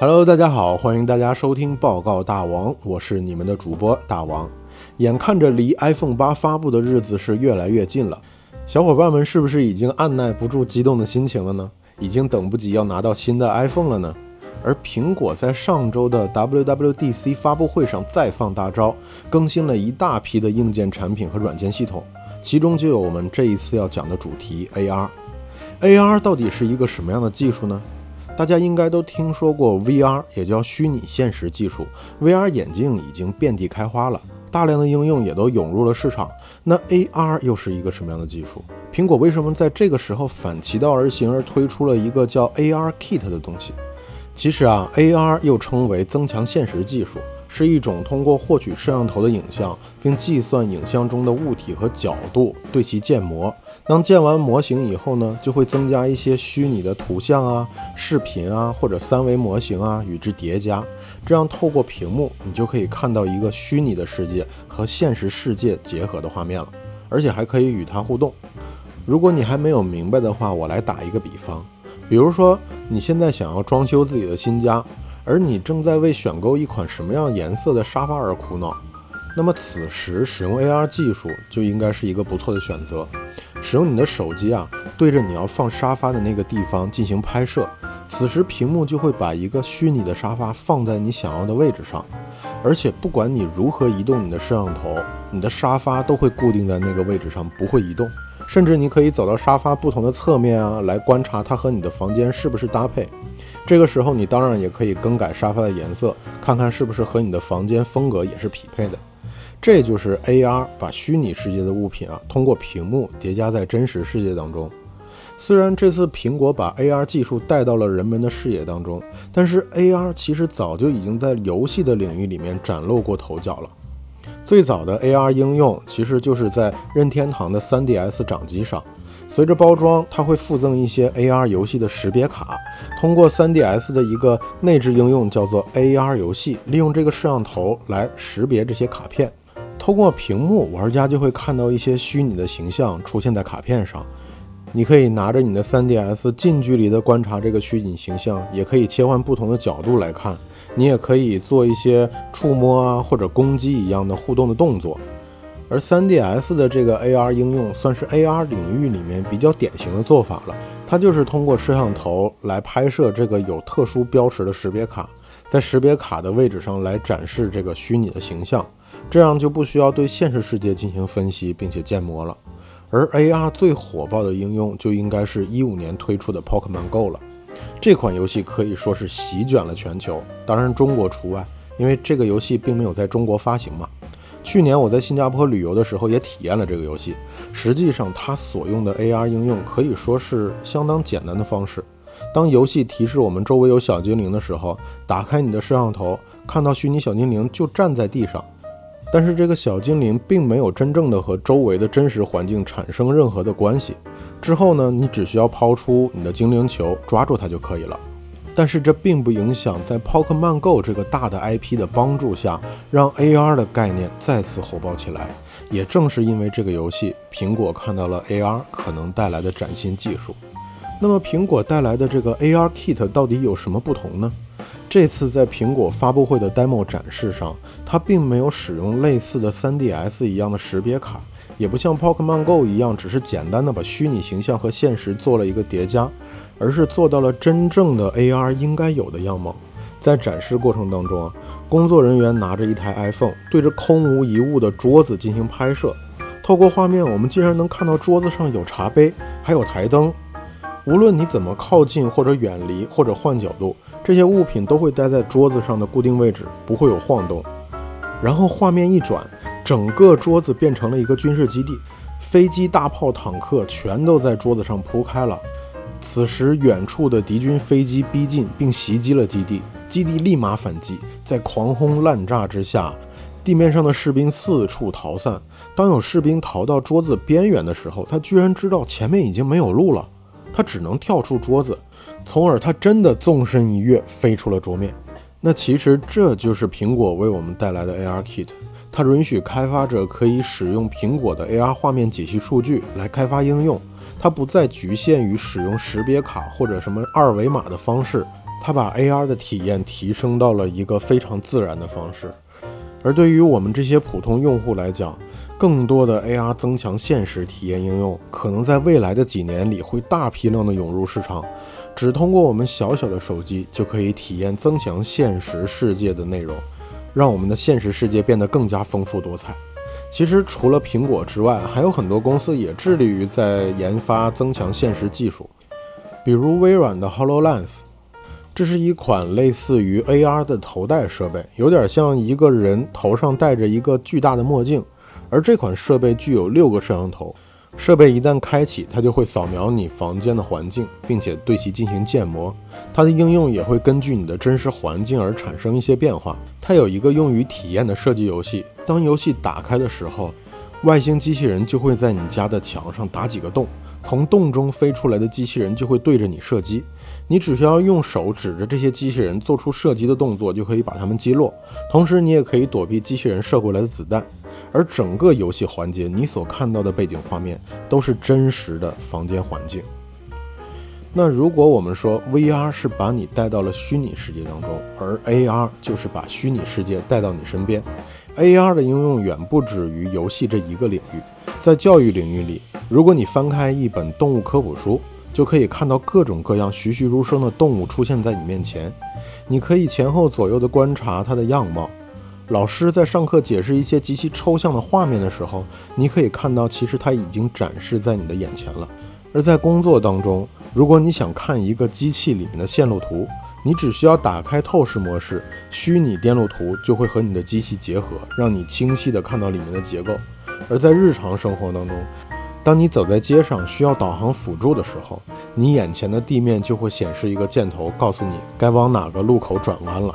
Hello，大家好，欢迎大家收听报告大王，我是你们的主播大王。眼看着离 iPhone 八发布的日子是越来越近了，小伙伴们是不是已经按耐不住激动的心情了呢？已经等不及要拿到新的 iPhone 了呢？而苹果在上周的 WWDC 发布会上再放大招，更新了一大批的硬件产品和软件系统，其中就有我们这一次要讲的主题 AR。AR 到底是一个什么样的技术呢？大家应该都听说过 VR，也叫虚拟现实技术。VR 眼镜已经遍地开花了，大量的应用也都涌入了市场。那 AR 又是一个什么样的技术？苹果为什么在这个时候反其道而行，而推出了一个叫 AR Kit 的东西？其实啊，AR 又称为增强现实技术，是一种通过获取摄像头的影像，并计算影像中的物体和角度，对其建模。当建完模型以后呢，就会增加一些虚拟的图像啊、视频啊或者三维模型啊与之叠加，这样透过屏幕，你就可以看到一个虚拟的世界和现实世界结合的画面了，而且还可以与它互动。如果你还没有明白的话，我来打一个比方。比如说，你现在想要装修自己的新家，而你正在为选购一款什么样颜色的沙发而苦恼，那么此时使用 AR 技术就应该是一个不错的选择。使用你的手机啊，对着你要放沙发的那个地方进行拍摄，此时屏幕就会把一个虚拟的沙发放在你想要的位置上，而且不管你如何移动你的摄像头，你的沙发都会固定在那个位置上，不会移动。甚至你可以走到沙发不同的侧面啊，来观察它和你的房间是不是搭配。这个时候，你当然也可以更改沙发的颜色，看看是不是和你的房间风格也是匹配的。这就是 AR 把虚拟世界的物品啊，通过屏幕叠加在真实世界当中。虽然这次苹果把 AR 技术带到了人们的视野当中，但是 AR 其实早就已经在游戏的领域里面崭露过头角了。最早的 AR 应用其实就是在任天堂的 3DS 掌机上，随着包装，它会附赠一些 AR 游戏的识别卡。通过 3DS 的一个内置应用叫做 AR 游戏，利用这个摄像头来识别这些卡片。通过屏幕，玩家就会看到一些虚拟的形象出现在卡片上。你可以拿着你的 3DS 近距离的观察这个虚拟形象，也可以切换不同的角度来看。你也可以做一些触摸啊或者攻击一样的互动的动作，而 3DS 的这个 AR 应用算是 AR 领域里面比较典型的做法了。它就是通过摄像头来拍摄这个有特殊标识的识别卡，在识别卡的位置上来展示这个虚拟的形象，这样就不需要对现实世界进行分析并且建模了。而 AR 最火爆的应用就应该是一五年推出的 Pokemon Go 了。这款游戏可以说是席卷了全球，当然中国除外，因为这个游戏并没有在中国发行嘛。去年我在新加坡旅游的时候也体验了这个游戏，实际上它所用的 AR 应用可以说是相当简单的方式。当游戏提示我们周围有小精灵的时候，打开你的摄像头，看到虚拟小精灵就站在地上。但是这个小精灵并没有真正的和周围的真实环境产生任何的关系。之后呢，你只需要抛出你的精灵球，抓住它就可以了。但是这并不影响在 Pokemon Go 这个大的 IP 的帮助下，让 AR 的概念再次火爆起来。也正是因为这个游戏，苹果看到了 AR 可能带来的崭新技术。那么苹果带来的这个 AR Kit 到底有什么不同呢？这次在苹果发布会的 demo 展示上，它并没有使用类似的 3DS 一样的识别卡，也不像 Pokemon Go 一样，只是简单的把虚拟形象和现实做了一个叠加，而是做到了真正的 AR 应该有的样貌。在展示过程当中啊，工作人员拿着一台 iPhone 对着空无一物的桌子进行拍摄，透过画面，我们竟然能看到桌子上有茶杯，还有台灯。无论你怎么靠近或者远离或者换角度。这些物品都会待在桌子上的固定位置，不会有晃动。然后画面一转，整个桌子变成了一个军事基地，飞机、大炮、坦克全都在桌子上铺开了。此时，远处的敌军飞机逼近并袭击了基地，基地立马反击，在狂轰滥炸之下，地面上的士兵四处逃散。当有士兵逃到桌子边缘的时候，他居然知道前面已经没有路了，他只能跳出桌子。从而，他真的纵身一跃，飞出了桌面。那其实这就是苹果为我们带来的 AR Kit，它允许开发者可以使用苹果的 AR 画面解析数据来开发应用，它不再局限于使用识别卡或者什么二维码的方式它把 AR 的体验提升到了一个非常自然的方式。而对于我们这些普通用户来讲，更多的 AR 增强现实体验应用，可能在未来的几年里会大批量的涌入市场。只通过我们小小的手机，就可以体验增强现实世界的内容，让我们的现实世界变得更加丰富多彩。其实，除了苹果之外，还有很多公司也致力于在研发增强现实技术，比如微软的 HoloLens。这是一款类似于 AR 的头戴设备，有点像一个人头上戴着一个巨大的墨镜。而这款设备具有六个摄像头，设备一旦开启，它就会扫描你房间的环境，并且对其进行建模。它的应用也会根据你的真实环境而产生一些变化。它有一个用于体验的射击游戏，当游戏打开的时候，外星机器人就会在你家的墙上打几个洞，从洞中飞出来的机器人就会对着你射击。你只需要用手指着这些机器人做出射击的动作，就可以把它们击落。同时，你也可以躲避机器人射过来的子弹。而整个游戏环节，你所看到的背景画面都是真实的房间环境。那如果我们说 VR 是把你带到了虚拟世界当中，而 AR 就是把虚拟世界带到你身边，AR 的应用远不止于游戏这一个领域。在教育领域里，如果你翻开一本动物科普书，就可以看到各种各样栩栩如生的动物出现在你面前，你可以前后左右的观察它的样貌。老师在上课解释一些极其抽象的画面的时候，你可以看到其实它已经展示在你的眼前了。而在工作当中，如果你想看一个机器里面的线路图，你只需要打开透视模式，虚拟电路图就会和你的机器结合，让你清晰地看到里面的结构。而在日常生活当中，当你走在街上需要导航辅助的时候，你眼前的地面就会显示一个箭头，告诉你该往哪个路口转弯了。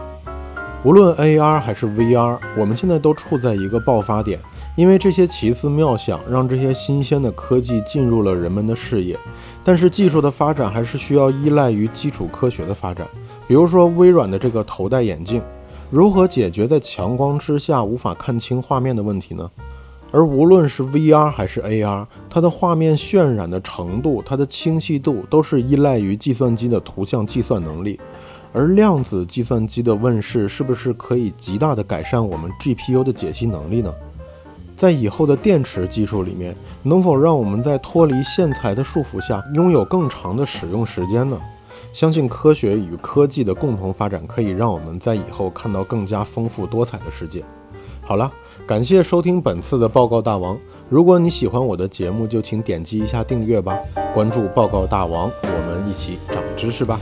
无论 AR 还是 VR，我们现在都处在一个爆发点，因为这些奇思妙想让这些新鲜的科技进入了人们的视野。但是技术的发展还是需要依赖于基础科学的发展，比如说微软的这个头戴眼镜，如何解决在强光之下无法看清画面的问题呢？而无论是 VR 还是 AR，它的画面渲染的程度、它的清晰度都是依赖于计算机的图像计算能力。而量子计算机的问世，是不是可以极大的改善我们 GPU 的解析能力呢？在以后的电池技术里面，能否让我们在脱离线材的束缚下，拥有更长的使用时间呢？相信科学与科技的共同发展，可以让我们在以后看到更加丰富多彩的世界。好了。感谢收听本次的报告大王。如果你喜欢我的节目，就请点击一下订阅吧，关注报告大王，我们一起长知识吧。